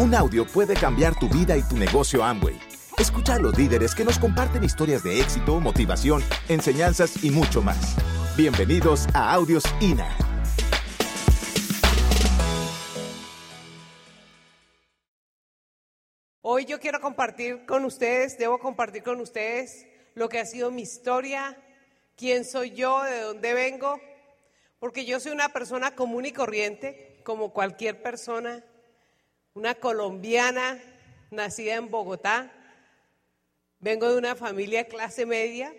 Un audio puede cambiar tu vida y tu negocio Amway. Escucha a los líderes que nos comparten historias de éxito, motivación, enseñanzas y mucho más. Bienvenidos a Audios INA. Hoy yo quiero compartir con ustedes, debo compartir con ustedes lo que ha sido mi historia, quién soy yo, de dónde vengo, porque yo soy una persona común y corriente, como cualquier persona, una colombiana nacida en Bogotá. Vengo de una familia clase media,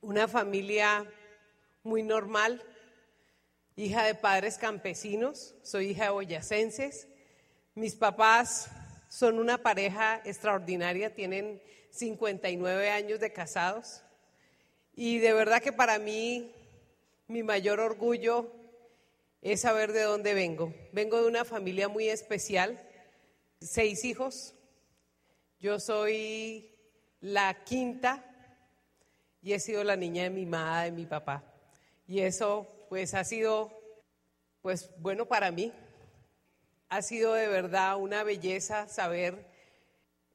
una familia muy normal, hija de padres campesinos, soy hija de boyacenses. Mis papás son una pareja extraordinaria, tienen 59 años de casados. Y de verdad que para mí mi mayor orgullo es saber de dónde vengo. Vengo de una familia muy especial, seis hijos. Yo soy la quinta y he sido la niña de mi madre, de mi papá. Y eso pues ha sido pues bueno para mí. Ha sido de verdad una belleza saber,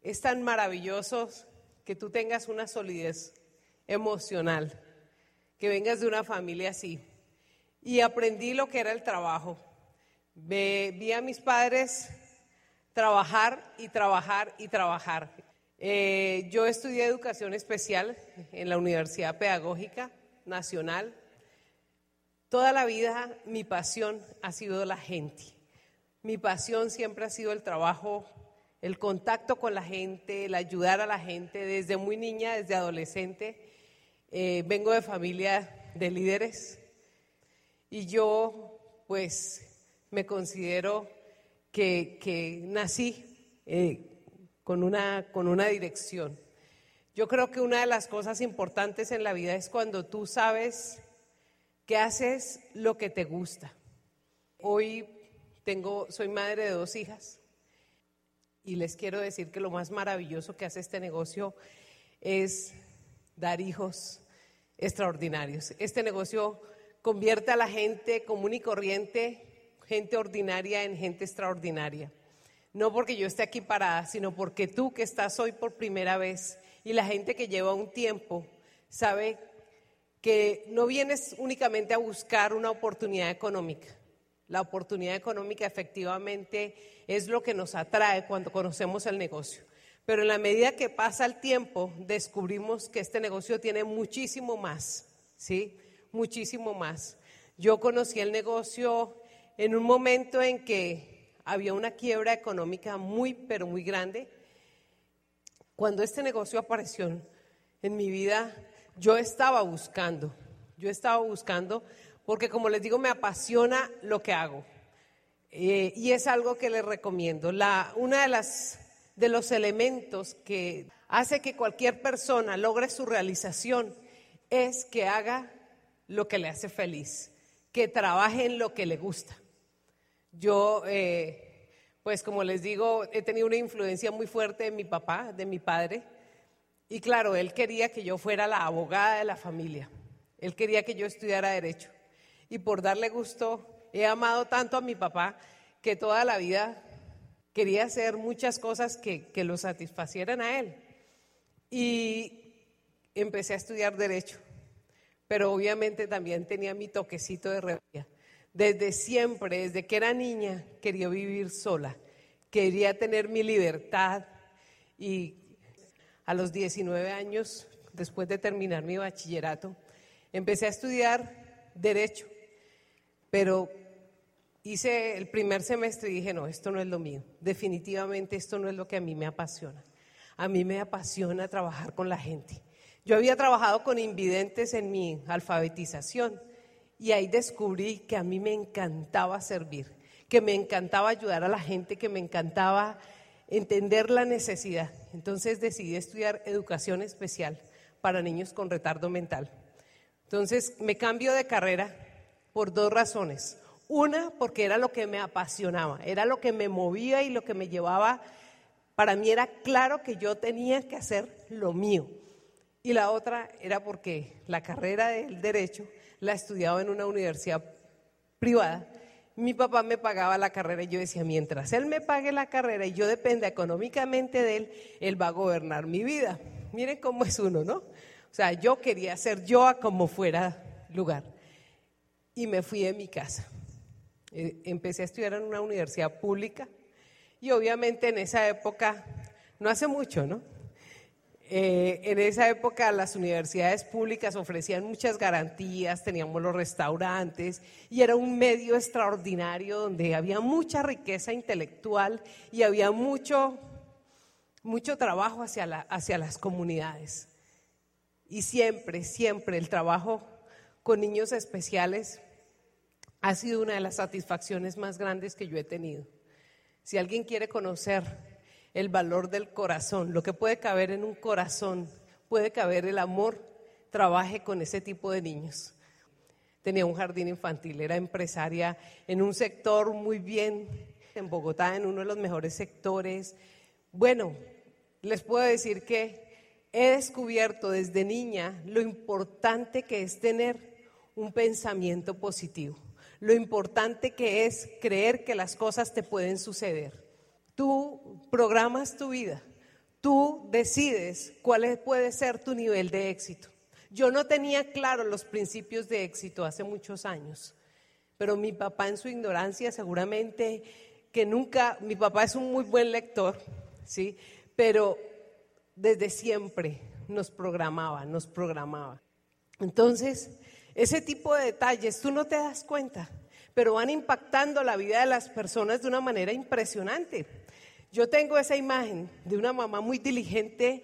es tan maravilloso que tú tengas una solidez emocional, que vengas de una familia así. Y aprendí lo que era el trabajo. vi a mis padres trabajar y trabajar y trabajar. Eh, yo estudié educación especial en la Universidad Pedagógica Nacional. Toda la vida mi pasión ha sido la gente. Mi pasión siempre ha sido el trabajo, el contacto con la gente, el ayudar a la gente. Desde muy niña, desde adolescente, eh, vengo de familia de líderes y yo pues me considero que, nací eh, con, una, con una dirección. Yo creo que una de las cosas importantes en la vida es cuando tú sabes que haces lo que te gusta. Hoy tengo, soy madre de dos hijas y les quiero decir que lo más maravilloso que hace este negocio es dar hijos extraordinarios. Este negocio convierte a la gente común y corriente, gente ordinaria, en gente extraordinaria. No porque yo esté aquí parada, sino porque tú que estás hoy por primera vez y la gente que lleva un tiempo sabe que no vienes únicamente a buscar una oportunidad económica, la oportunidad económica efectivamente es lo que nos atrae cuando conocemos el negocio. Pero en la medida que pasa el tiempo, descubrimos que este negocio tiene muchísimo más, ¿sí? Muchísimo más. Yo conocí el negocio en un momento en que había una quiebra económica muy, pero muy grande. Cuando este negocio apareció en mi vida, yo estaba buscando, yo estaba buscando porque como les digo, me apasiona lo que hago. Eh, y es algo que les recomiendo. La, una de las de los elementos que hace que cualquier persona logre su realización es que haga lo que le hace feliz, que trabaje en lo que le gusta. Yo, eh, pues como les digo, he tenido una influencia muy fuerte de mi papá, de mi padre, y claro, él quería que yo fuera la abogada de la familia, él quería que yo estudiara derecho y por darle gusto he amado tanto a mi papá que toda la vida quería hacer muchas cosas que, lo satisfacieran a él. Y empecé a estudiar derecho, pero obviamente también tenía mi toquecito de rebelión. Desde siempre, desde que era niña, quería vivir sola, quería tener mi libertad y a los 19 años, después de terminar mi bachillerato, empecé a estudiar derecho pero hice el primer semestre y dije, no, esto no es lo mío. Definitivamente esto no es lo que a mí me apasiona. A mí me apasiona trabajar con la gente. Yo había trabajado con invidentes en mi alfabetización y ahí descubrí que a mí me encantaba servir, que me encantaba ayudar a la gente, que me encantaba entender la necesidad. Entonces decidí estudiar educación especial para niños con retardo mental. Entonces me cambio de carrera por dos razones. Una, porque era lo que me apasionaba, era lo que me movía y lo que me llevaba. Para mí era claro que yo tenía que hacer lo mío. Y la otra era porque la carrera del derecho la estudiaba en una universidad privada. mi papá me pagaba la carrera y yo decía, mientras él me pague la carrera y yo dependa económicamente de él, él va a gobernar mi vida. Miren cómo es uno, ¿no? O sea, yo quería ser yo a como fuera lugar. Y me fui de mi casa. Eh, empecé a estudiar en una universidad pública y obviamente en esa época, no hace mucho, ¿no? Eh, en esa época las universidades públicas ofrecían muchas garantías, teníamos los restaurantes y era un medio extraordinario donde había mucha riqueza intelectual y había mucho, mucho trabajo hacia, la, hacia las comunidades. Y siempre, siempre el trabajo con niños especiales ha sido una de las satisfacciones más grandes que yo he tenido. Si alguien quiere conocer el valor del corazón, lo que puede caber en un corazón, puede caber el amor, trabaje con ese tipo de niños. Tenía un jardín infantil, era empresaria en un sector muy bien, en Bogotá, en uno de los mejores sectores. Bueno, les puedo decir que he descubierto desde niña lo importante que es tener un pensamiento positivo, lo importante que es creer que las cosas te pueden suceder. Tú programas tu vida, tú decides cuál puede ser tu nivel de éxito. Yo no tenía claro los principios de éxito hace muchos años, pero mi papá en su ignorancia seguramente que nunca, mi papá es un muy buen lector, ¿sí? Pero desde siempre nos programaba, nos programaba. Entonces, ese tipo de detalles, tú no te das cuenta, pero van impactando la vida de las personas de una manera impresionante. Yo tengo esa imagen de una mamá muy diligente,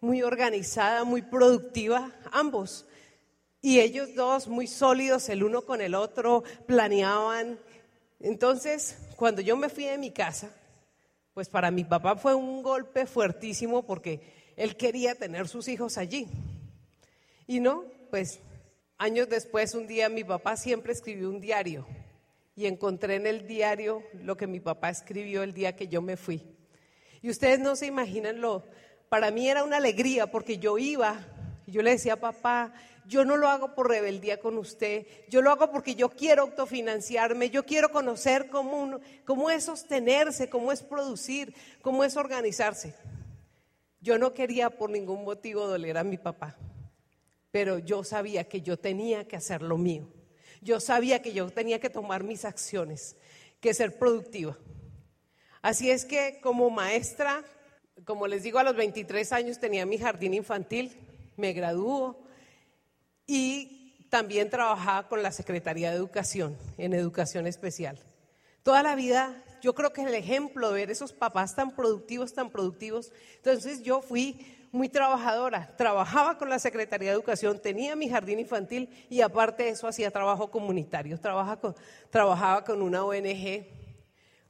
muy organizada, muy productiva, ambos. Y ellos dos muy sólidos, el uno con el otro, planeaban. Entonces, cuando yo me fui de mi casa, pues para mi papá fue un golpe fuertísimo porque él quería tener sus hijos allí. Y no, pues años después, un día mi papá siempre escribió un diario y encontré en el diario lo que mi papá escribió el día que yo me fui. Y ustedes no se imaginan lo, para mí era una alegría porque yo iba, y yo le decía, papá, yo no lo hago por rebeldía con usted, yo lo hago porque yo quiero autofinanciarme, yo quiero conocer cómo es sostenerse, cómo es producir, cómo es organizarse. Yo no quería por ningún motivo doler a mi papá, pero yo sabía que yo tenía que hacer lo mío. Yo sabía que yo tenía que tomar mis acciones, que ser productiva. Así es que como maestra, como les digo, a los 23 años tenía mi jardín infantil, me graduó y también trabajaba con la Secretaría de Educación, en educación especial. Toda la vida, yo creo que el ejemplo de ver esos papás tan productivos, tan productivos, entonces yo fui muy trabajadora. Trabajaba con la Secretaría de Educación, tenía mi jardín infantil y aparte de eso hacía trabajo comunitario. trabajaba con una ONG,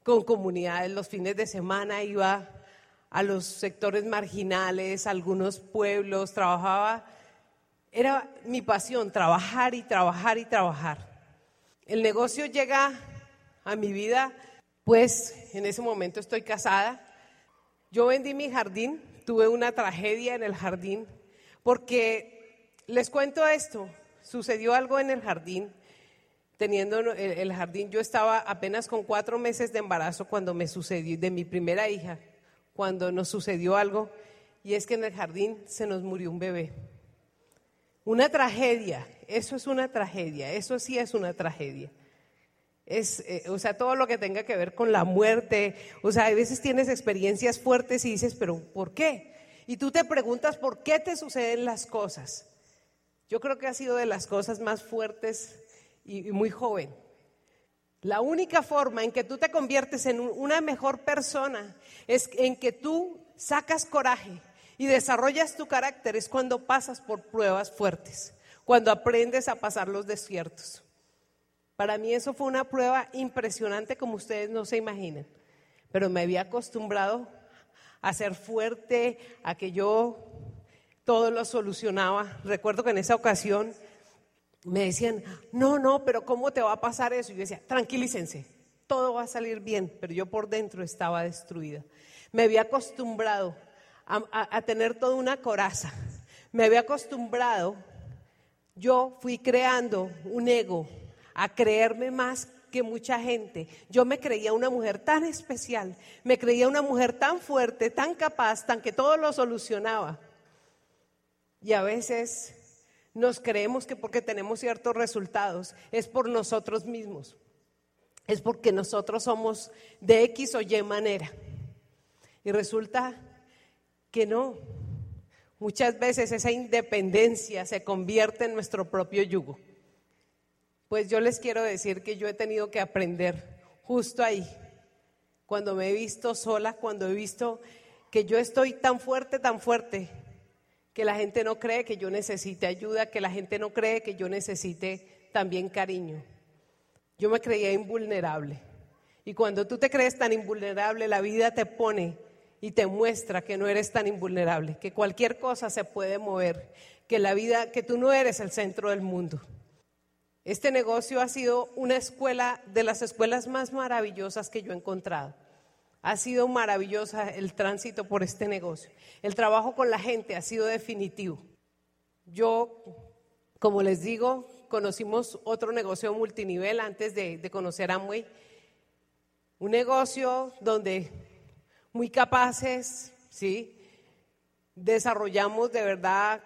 con comunidades los fines de semana, iba a los sectores marginales, a algunos pueblos, trabajaba. Era mi pasión, trabajar y trabajar y trabajar. El negocio llega a mi vida, pues en ese momento estoy casada. Yo vendí mi jardín tuve una tragedia en el jardín, porque les cuento esto, sucedió algo en el jardín, teniendo el, jardín, yo estaba apenas con cuatro meses de embarazo cuando me sucedió, de mi primera hija, cuando nos sucedió algo, y es que en el jardín se nos murió un bebé. Una tragedia, eso es una tragedia, eso sí es una tragedia. Es, eh, o sea, todo lo que tenga que ver con la muerte. O sea, a veces tienes experiencias fuertes y dices, pero ¿por qué? Y tú te preguntas por qué te suceden las cosas. Yo creo que ha sido de las cosas más fuertes y, y muy joven. La única forma en que tú te conviertes en una mejor persona es en que tú sacas coraje y desarrollas tu carácter es cuando pasas por pruebas fuertes, cuando aprendes a pasar los desiertos. Para mí eso fue una prueba impresionante como ustedes no se imaginan, pero me había acostumbrado a ser fuerte, a que yo todo lo solucionaba. Recuerdo que en esa ocasión me decían, no, no, pero ¿cómo te va a pasar eso? Y yo decía, tranquilícense, todo va a salir bien, pero yo por dentro estaba destruida. Me había acostumbrado a, a tener toda una coraza, me había acostumbrado, yo fui creando un ego a creerme más que mucha gente. Yo me creía una mujer tan especial, me creía una mujer tan fuerte, tan capaz, tan que todo lo solucionaba. Y a veces nos creemos que porque tenemos ciertos resultados es por nosotros mismos, es porque nosotros somos de X o Y manera. Y resulta que no. Muchas veces esa independencia se convierte en nuestro propio yugo. Pues yo les quiero decir que yo he tenido que aprender justo ahí, cuando me he visto sola, cuando he visto que yo estoy tan fuerte, tan fuerte, que la gente no cree que yo necesite ayuda, que la gente no cree que yo necesite también cariño. Yo me creía invulnerable. Y cuando tú te crees tan invulnerable, la vida te pone y te muestra que no eres tan invulnerable, que cualquier cosa se puede mover, que la vida, que tú no eres el centro del mundo. Este negocio ha sido una escuela de las escuelas más maravillosas que yo he encontrado. Ha sido maravillosa el tránsito por este negocio. El trabajo con la gente ha sido definitivo. Yo, como les digo, conocimos otro negocio multinivel antes de, conocer Amway. Un negocio donde muy capaces, ¿sí? Desarrollamos de verdad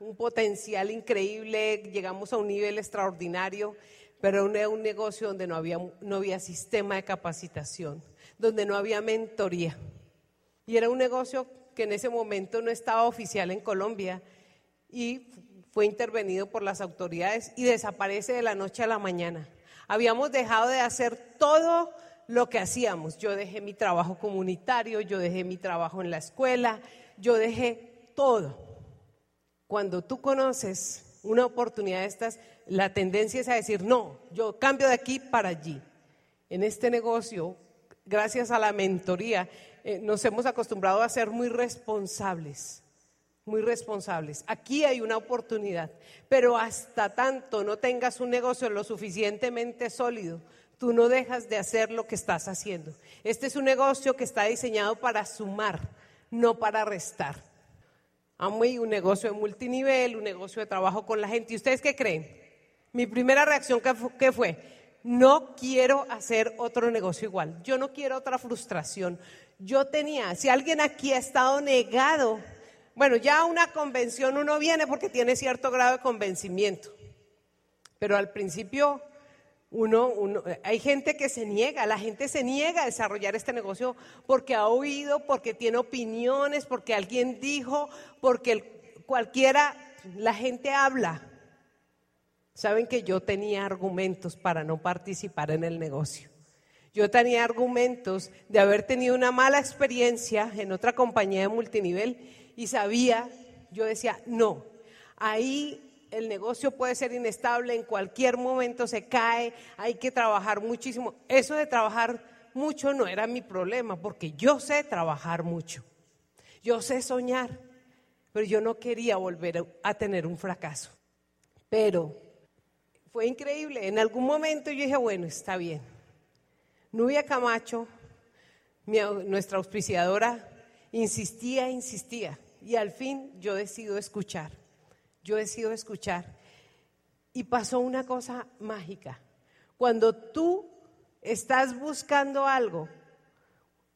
un potencial increíble, llegamos a un nivel extraordinario, pero era un negocio donde no había, no había sistema de capacitación donde no había mentoría. Y era un negocio que en ese momento no estaba oficial en Colombia y fue intervenido por las autoridades y desaparece de la noche a la mañana. Habíamos dejado de hacer todo lo que hacíamos. Yo dejé mi trabajo comunitario, yo dejé mi trabajo en la escuela, yo dejé todo. Cuando tú conoces una oportunidad de estas, la tendencia es a decir, no, yo cambio de aquí para allí. En este negocio gracias a la mentoría, eh, nos hemos acostumbrado a ser muy responsables, muy responsables. Aquí hay una oportunidad, pero hasta tanto no tengas un negocio lo suficientemente sólido, tú no dejas de hacer lo que estás haciendo. Este es un negocio que está diseñado para sumar, no para restar. Amo un negocio de multinivel, un negocio de trabajo con la gente. ¿Y ustedes qué creen? Mi primera reacción, ¿qué fue? no quiero hacer otro negocio igual, yo no quiero otra frustración. Yo tenía, si alguien aquí ha estado negado, bueno, ya a una convención uno viene porque tiene cierto grado de convencimiento, pero al principio uno, hay gente que se niega, la gente se niega a desarrollar este negocio porque ha oído, porque tiene opiniones, porque alguien dijo, porque cualquiera, la gente habla. Saben que yo tenía argumentos para no participar en el negocio. Yo tenía argumentos de haber tenido una mala experiencia en otra compañía de multinivel y sabía, yo decía, no, ahí el negocio puede ser inestable, en cualquier momento se cae, hay que trabajar muchísimo. Eso de trabajar mucho no era mi problema, porque yo sé trabajar mucho, yo sé soñar, pero yo no quería volver a tener un fracaso. Pero fue increíble. En algún momento yo dije, bueno, está bien. Nubia Camacho, nuestra auspiciadora, insistía, insistía. Y al fin yo decido escuchar. Yo decido escuchar. Y pasó una cosa mágica. Cuando tú estás buscando algo,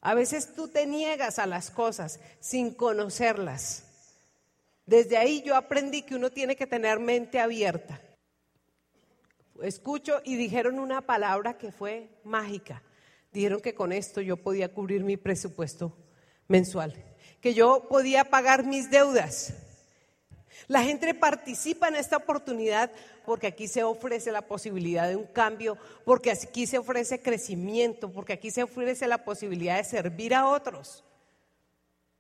a veces tú te niegas a las cosas sin conocerlas. Desde ahí yo aprendí que uno tiene que tener mente abierta escucho y dijeron una palabra que fue mágica. Dijeron que con esto yo podía cubrir mi presupuesto mensual, que yo podía pagar mis deudas. La gente participa en esta oportunidad porque aquí se ofrece la posibilidad de un cambio, porque aquí se ofrece crecimiento, porque aquí se ofrece la posibilidad de servir a otros.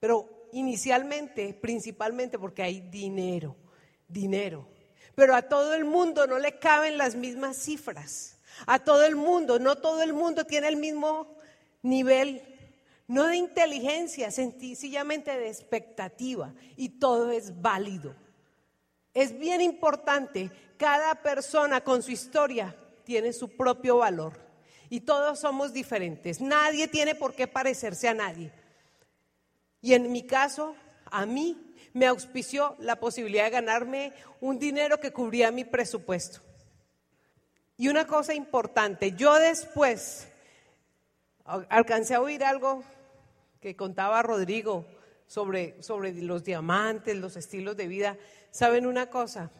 Pero inicialmente, principalmente porque hay dinero, dinero pero a todo el mundo no le caben las mismas cifras. A todo el mundo, no todo el mundo tiene el mismo nivel, no de inteligencia, sencillamente de expectativa, y todo es válido. Es bien importante, cada persona con su historia tiene su propio valor y todos somos diferentes. Nadie tiene por qué parecerse a nadie. Y en mi caso, a mí me auspició la posibilidad de ganarme un dinero que cubría mi presupuesto. Y una cosa importante, yo después alcancé a oír algo que contaba Rodrigo sobre, sobre los diamantes, los estilos de vida. ¿Saben una cosa?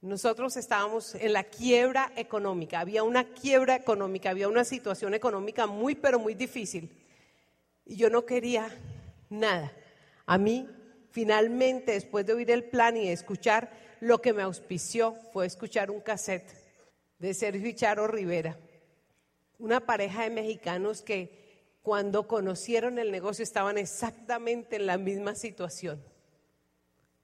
Nosotros estábamos en la quiebra económica, había una quiebra económica, había una situación económica muy, pero muy difícil. Y yo no quería nada. A mí, finalmente, después de oír el plan y escuchar, lo que me auspició fue escuchar un cassette de Sergio Charo Rivera, una pareja de mexicanos que cuando conocieron el negocio estaban exactamente en la misma situación.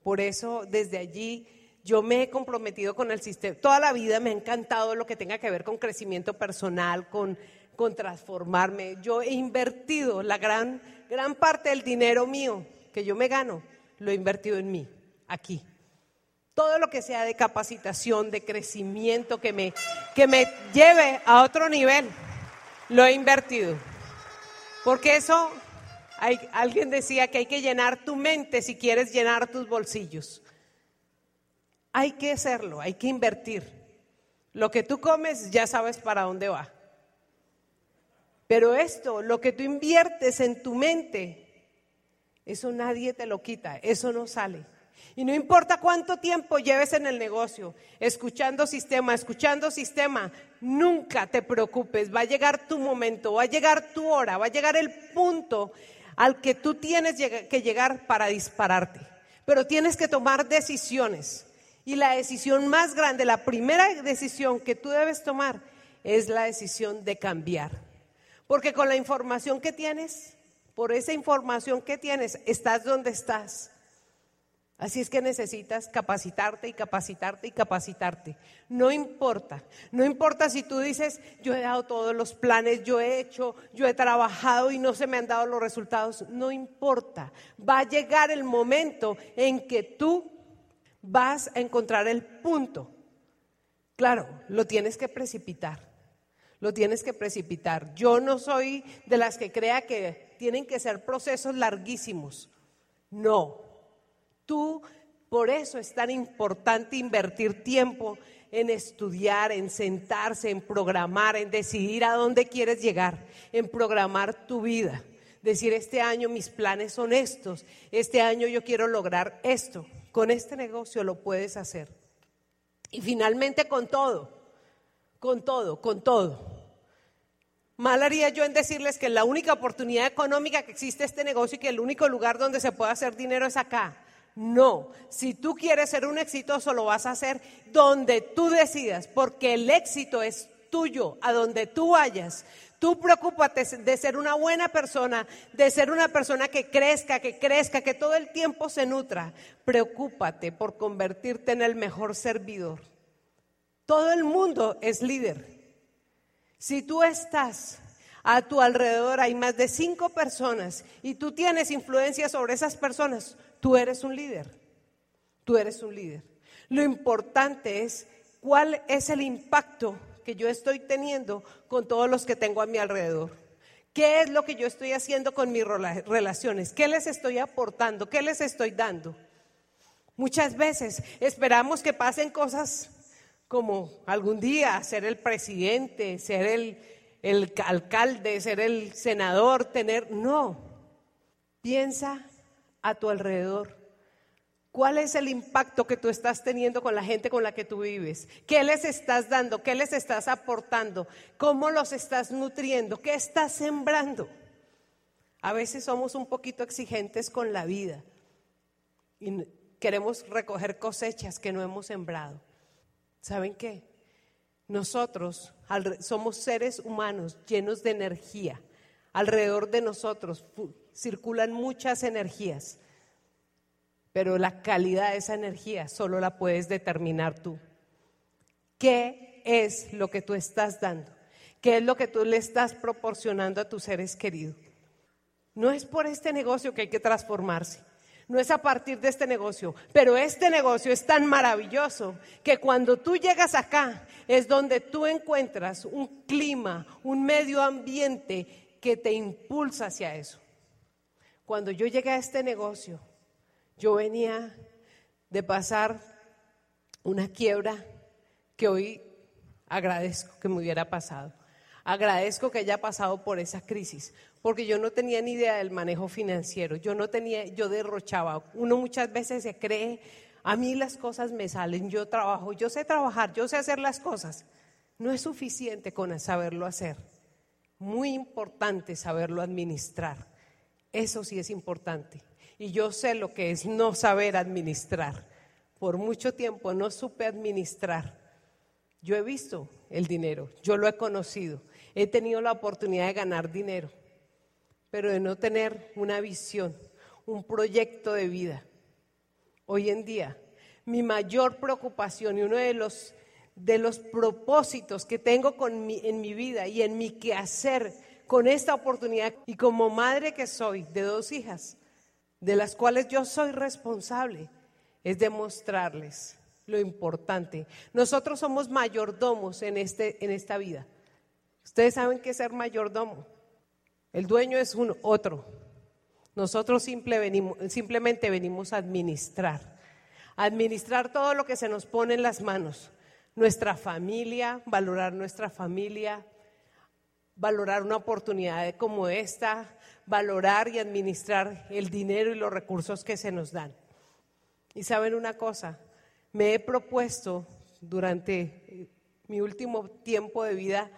Por eso, desde allí yo me he comprometido con el sistema. Toda la vida me ha encantado lo que tenga que ver con crecimiento personal, con, transformarme. Yo he invertido la gran, gran parte del dinero mío que yo me gano, lo he invertido en mí, aquí. Todo lo que sea de capacitación, de crecimiento, que me, que me lleve a otro nivel, lo he invertido. Porque eso, hay, alguien decía que hay que llenar tu mente si quieres llenar tus bolsillos. Hay que hacerlo, hay que invertir. Lo que tú comes ya sabes para dónde va. Pero esto, lo que tú inviertes en tu mente, eso nadie te lo quita, eso no sale. Y no importa cuánto tiempo lleves en el negocio, escuchando sistema, escuchando sistema, nunca te preocupes, va a llegar tu momento, va a llegar tu hora, va a llegar el punto al que tú tienes que llegar para dispararte. Pero tienes que tomar decisiones. Y la decisión más grande, la primera decisión que tú debes tomar es la decisión de cambiar. Porque con la información que tienes, por esa información que tienes, estás donde estás. Así es que necesitas capacitarte y capacitarte y capacitarte. No importa, no importa si tú dices, yo he dado todos los planes, yo he hecho, yo he trabajado y no se me han dado los resultados. No importa, va a llegar el momento en que tú vas a encontrar el punto. Claro, lo tienes que precipitar, lo tienes que precipitar. Yo no soy de las que crea que tienen que ser procesos larguísimos. No, tú, por eso es tan importante invertir tiempo en estudiar, en sentarse, en programar, en decidir a dónde quieres llegar, en programar tu vida. Decir, este año mis planes son estos, este año yo quiero lograr esto. Con este negocio lo puedes hacer. Y finalmente con todo, con todo, con todo. Mal haría yo en decirles que la única oportunidad económica que existe este negocio y que el único lugar donde se puede hacer dinero es acá. No, si tú quieres ser un exitoso lo vas a hacer donde tú decidas, porque el éxito es tuyo, a donde tú vayas. Tú preocúpate de ser una buena persona, de ser una persona que crezca, que crezca, que todo el tiempo se nutra. Preocúpate por convertirte en el mejor servidor. Todo el mundo es líder. Si tú estás a tu alrededor, hay más de cinco personas y tú tienes influencia sobre esas personas, tú eres un líder. Tú eres un líder. Lo importante es cuál es el impacto que yo estoy teniendo con todos los que tengo a mi alrededor. ¿Qué es lo que yo estoy haciendo con mis relaciones? ¿Qué les estoy aportando? ¿Qué les estoy dando? Muchas veces esperamos que pasen cosas como algún día ser el presidente, ser el, el alcalde, ser el senador, tener... No, piensa a tu alrededor. ¿Cuál es el impacto que tú estás teniendo con la gente con la que tú vives? ¿Qué les estás dando? ¿Qué les estás aportando? ¿Cómo los estás nutriendo? ¿Qué estás sembrando? A veces somos un poquito exigentes con la vida y queremos recoger cosechas que no hemos sembrado. ¿Saben qué? Nosotros somos seres humanos llenos de energía. Alrededor de nosotros circulan muchas energías pero la calidad de esa energía solo la puedes determinar tú. ¿Qué es lo que tú estás dando? ¿Qué es lo que tú le estás proporcionando a tus seres queridos? No es por este negocio que hay que transformarse. No es a partir de este negocio, pero este negocio es tan maravilloso que cuando tú llegas acá es donde tú encuentras un clima, un medio ambiente que te impulsa hacia eso. Cuando yo llegué a este negocio, yo venía de pasar una quiebra que hoy Agradezco que me hubiera pasado. Agradezco que haya pasado por esa crisis, porque yo no tenía ni idea del manejo financiero. Yo no tenía, yo derrochaba. Uno muchas veces se cree, a mí las cosas me salen, yo trabajo, yo sé trabajar, yo sé hacer las cosas. No es suficiente con saberlo hacer. Muy importante saberlo administrar. Eso sí es importante. Y yo sé lo que es no saber administrar. Por mucho tiempo no supe administrar. Yo he visto el dinero, yo lo he conocido he tenido la oportunidad de ganar dinero, pero de no tener una visión, un proyecto de vida. Hoy en día, mi mayor preocupación y uno de los, de los propósitos que tengo con en mi vida y en mi quehacer con esta oportunidad y como madre que soy de dos hijas, de las cuales yo soy responsable, es demostrarles lo importante. Nosotros somos mayordomos en, este, en esta vida. Ustedes saben qué es ser mayordomo. El dueño es un otro. Nosotros simplemente venimos a administrar. administrar todo lo que se nos pone en las manos. Nuestra familia, valorar nuestra familia, valorar una oportunidad como esta, valorar y administrar el dinero y los recursos que se nos dan. Y saben una cosa, me he propuesto durante mi último tiempo de vida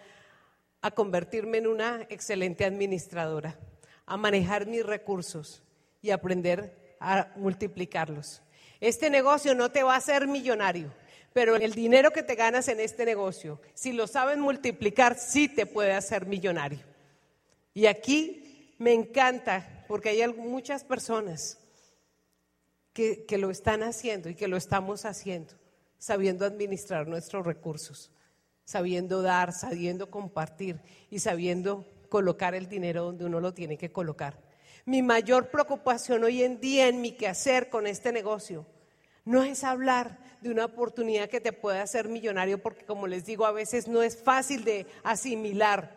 a convertirme en una excelente administradora, a manejar mis recursos y aprender a multiplicarlos. Este negocio no te va a hacer millonario, pero el dinero que te ganas en este negocio, si lo saben multiplicar, sí te puede hacer millonario. Y aquí me encanta porque hay muchas personas que, que lo están haciendo y que lo estamos haciendo, sabiendo administrar nuestros recursos sabiendo dar, sabiendo compartir y sabiendo colocar el dinero donde uno lo tiene que colocar. Mi mayor preocupación hoy en día en mi quehacer con este negocio no es hablar de una oportunidad que te pueda hacer millonario, porque como les digo, a veces no es fácil de asimilar,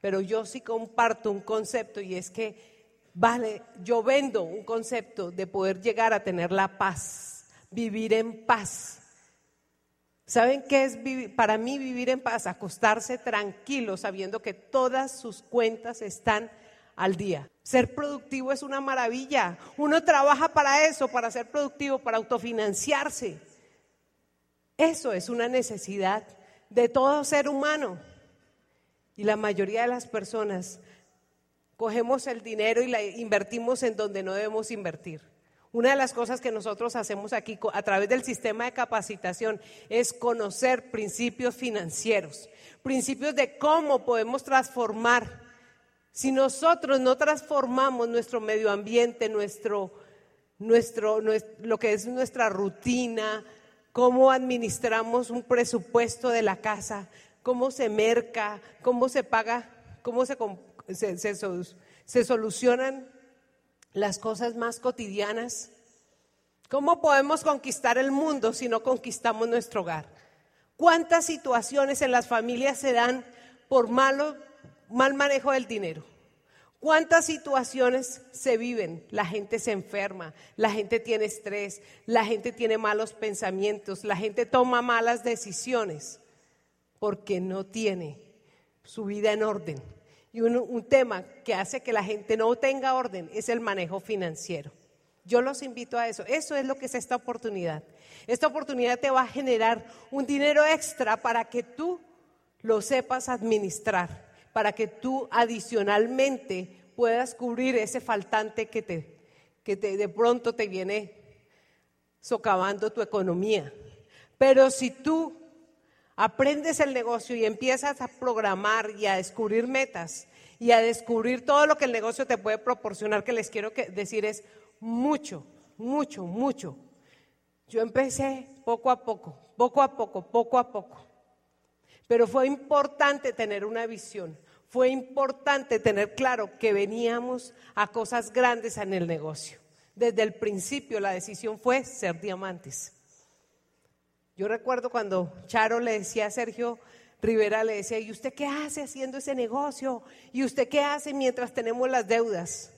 pero yo sí comparto un concepto y es que, vale, yo vendo un concepto de poder llegar a tener la paz, vivir en paz ¿Saben qué es para mí vivir en paz? Acostarse tranquilo sabiendo que todas sus cuentas están al día. Ser productivo es una maravilla. Uno trabaja para eso, para ser productivo, para autofinanciarse. Eso es una necesidad de todo ser humano. Y la mayoría de las personas cogemos el dinero y la invertimos en donde no debemos invertir. Una de las cosas que nosotros hacemos aquí a través del sistema de capacitación es conocer principios financieros, principios de cómo podemos transformar. Si nosotros no transformamos nuestro medio ambiente, nuestro, nuestro, lo que es nuestra rutina, cómo administramos un presupuesto de la casa, cómo se merca, cómo se paga, cómo se, se, se solucionan las cosas más cotidianas. ¿Cómo podemos conquistar el mundo si no conquistamos nuestro hogar? ¿Cuántas situaciones en las familias se dan por malo, mal manejo del dinero? ¿Cuántas situaciones se viven? La gente se enferma, la gente tiene estrés, la gente tiene malos pensamientos, la gente toma malas decisiones porque no tiene su vida en orden y un, tema que hace que la gente no tenga orden es el manejo financiero. Yo los invito a eso. Eso es lo que es esta oportunidad. Esta oportunidad te va a generar un dinero extra para que tú lo sepas administrar, para que tú adicionalmente puedas cubrir ese faltante que, te, que te, de pronto te viene socavando tu economía. Pero si tú aprendes el negocio y empiezas a programar y a descubrir metas y a descubrir todo lo que el negocio te puede proporcionar, que les quiero decir es mucho, mucho, mucho. Yo empecé poco a poco, poco a poco, poco a poco. Pero fue importante tener una visión, fue importante tener claro que veníamos a cosas grandes en el negocio. Desde el principio la decisión fue ser diamantes. Yo recuerdo cuando Charo le decía a Sergio Rivera, le decía, ¿y usted qué hace haciendo ese negocio? ¿Y usted qué hace mientras tenemos las deudas?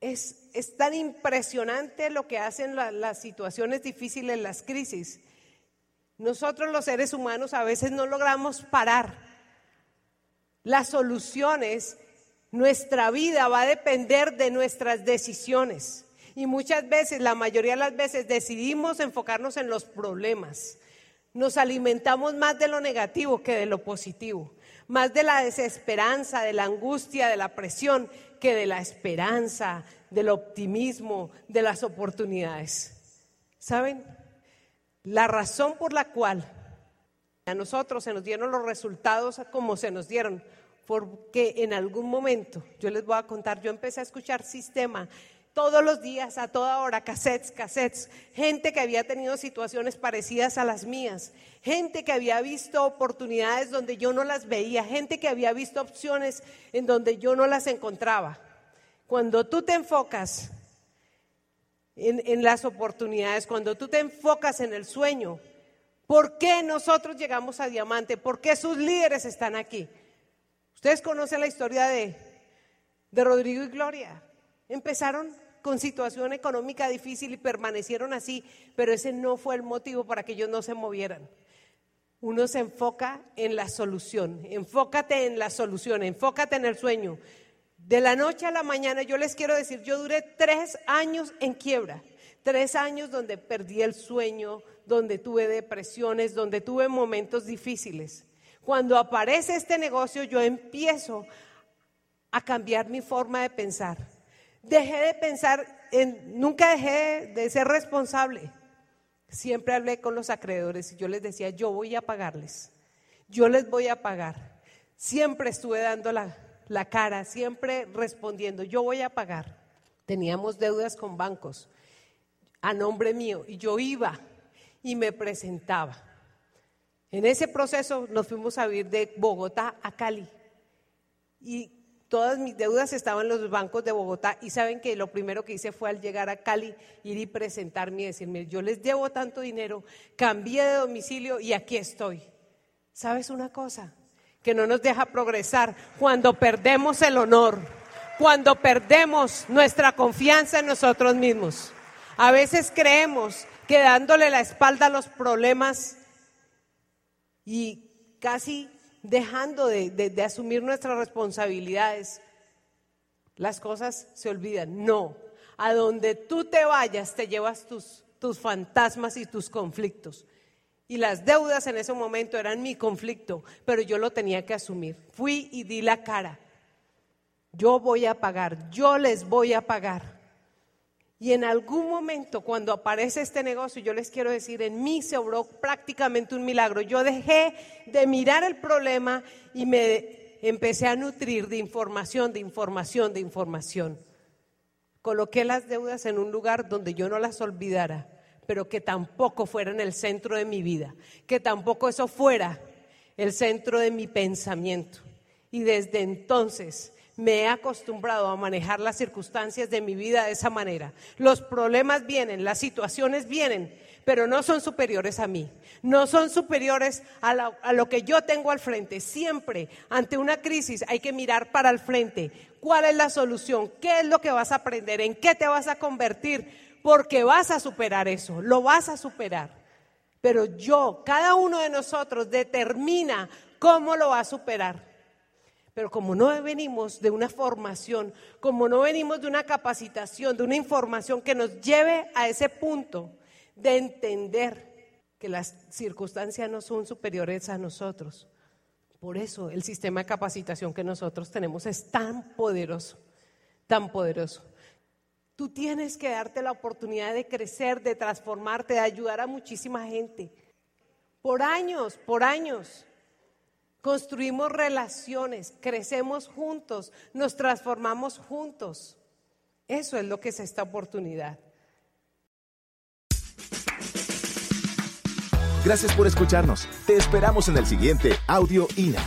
Es, es tan impresionante lo que hacen las situaciones difíciles, las crisis, Nosotros los seres humanos a veces no logramos parar. Las soluciones, nuestra vida va a depender de nuestras decisiones. Y muchas veces, la mayoría de las veces, decidimos enfocarnos en los problemas. Nos alimentamos más de lo negativo que de lo positivo, más de la desesperanza, de la angustia, de la presión, que de la esperanza, del optimismo, de las oportunidades. ¿Saben? La razón por la cual a nosotros se nos dieron los resultados como se nos dieron, porque en algún momento, yo les voy a contar, yo empecé a escuchar sistema todos los días, a toda hora, cassettes, cassettes, gente que había tenido situaciones parecidas a las mías, gente que había visto oportunidades donde yo no las veía, gente que había visto opciones en donde yo no las encontraba. Cuando tú te enfocas en, en las oportunidades, cuando tú te enfocas en el sueño, ¿por qué nosotros llegamos a Diamante? ¿Por qué sus líderes están aquí? Ustedes conocen la historia de, de Rodrigo y Gloria. Empezaron con situación económica difícil y permanecieron así, pero ese no fue el motivo para que ellos no se movieran. Uno se enfoca en la solución, enfócate en la solución, enfócate en el sueño. De la noche a la mañana, yo les quiero decir, yo duré tres años en quiebra, tres años donde perdí el sueño, donde tuve depresiones, donde tuve momentos difíciles. Cuando aparece este negocio, yo empiezo a cambiar mi forma de pensar dejé de pensar en, nunca dejé de ser responsable. Siempre hablé con los acreedores y yo les decía, yo voy a pagarles, yo les voy a pagar. Siempre estuve dando la, la cara, siempre respondiendo, yo voy a pagar. Teníamos deudas con bancos a nombre mío y yo iba y me presentaba. En ese proceso nos fuimos a vivir de Bogotá a Cali y Todas mis deudas estaban en los bancos de Bogotá y saben que lo primero que hice fue al llegar a Cali ir y presentarme y decirme, yo les debo tanto dinero, cambié de domicilio y aquí estoy. ¿Sabes una cosa? Que no nos deja progresar cuando perdemos el honor, cuando perdemos nuestra confianza en nosotros mismos. A veces creemos que dándole la espalda a los problemas y casi dejando de, asumir nuestras responsabilidades, las cosas se olvidan. No, a donde tú te vayas te llevas tus, tus fantasmas y tus conflictos. Y las deudas en ese momento eran mi conflicto, pero yo lo tenía que asumir. Fui y di la cara. Yo voy a pagar, yo les voy a pagar. Y en algún momento, cuando aparece este negocio, yo les quiero decir, en mí se obró prácticamente un milagro. Yo dejé de mirar el problema y me empecé a nutrir de información, de información, de información. Coloqué las deudas en un lugar donde yo no las olvidara, pero que tampoco fuera en el centro de mi vida, que tampoco eso fuera el centro de mi pensamiento. Y desde entonces me he acostumbrado a manejar las circunstancias de mi vida de esa manera. Los problemas vienen, las situaciones vienen, pero no son superiores a mí, no son superiores a, lo que yo tengo al frente. Siempre ante una crisis hay que mirar para el frente. ¿Cuál es la solución? ¿Qué es lo que vas a aprender? ¿En qué te vas a convertir? Porque vas a superar eso, lo vas a superar. Pero yo, cada uno de nosotros determina cómo lo va a superar. Pero como no venimos de una formación, como no venimos de una capacitación, de una información que nos lleve a ese punto de entender que las circunstancias no son superiores a nosotros. Por eso el sistema de capacitación que nosotros tenemos es tan poderoso, tan poderoso. Tú tienes que darte la oportunidad de crecer, de transformarte, de ayudar a muchísima gente. Por años, por años construimos relaciones, crecemos juntos, nos transformamos juntos. Eso es lo que es esta oportunidad. Gracias por escucharnos. Te esperamos en el siguiente Audio INA.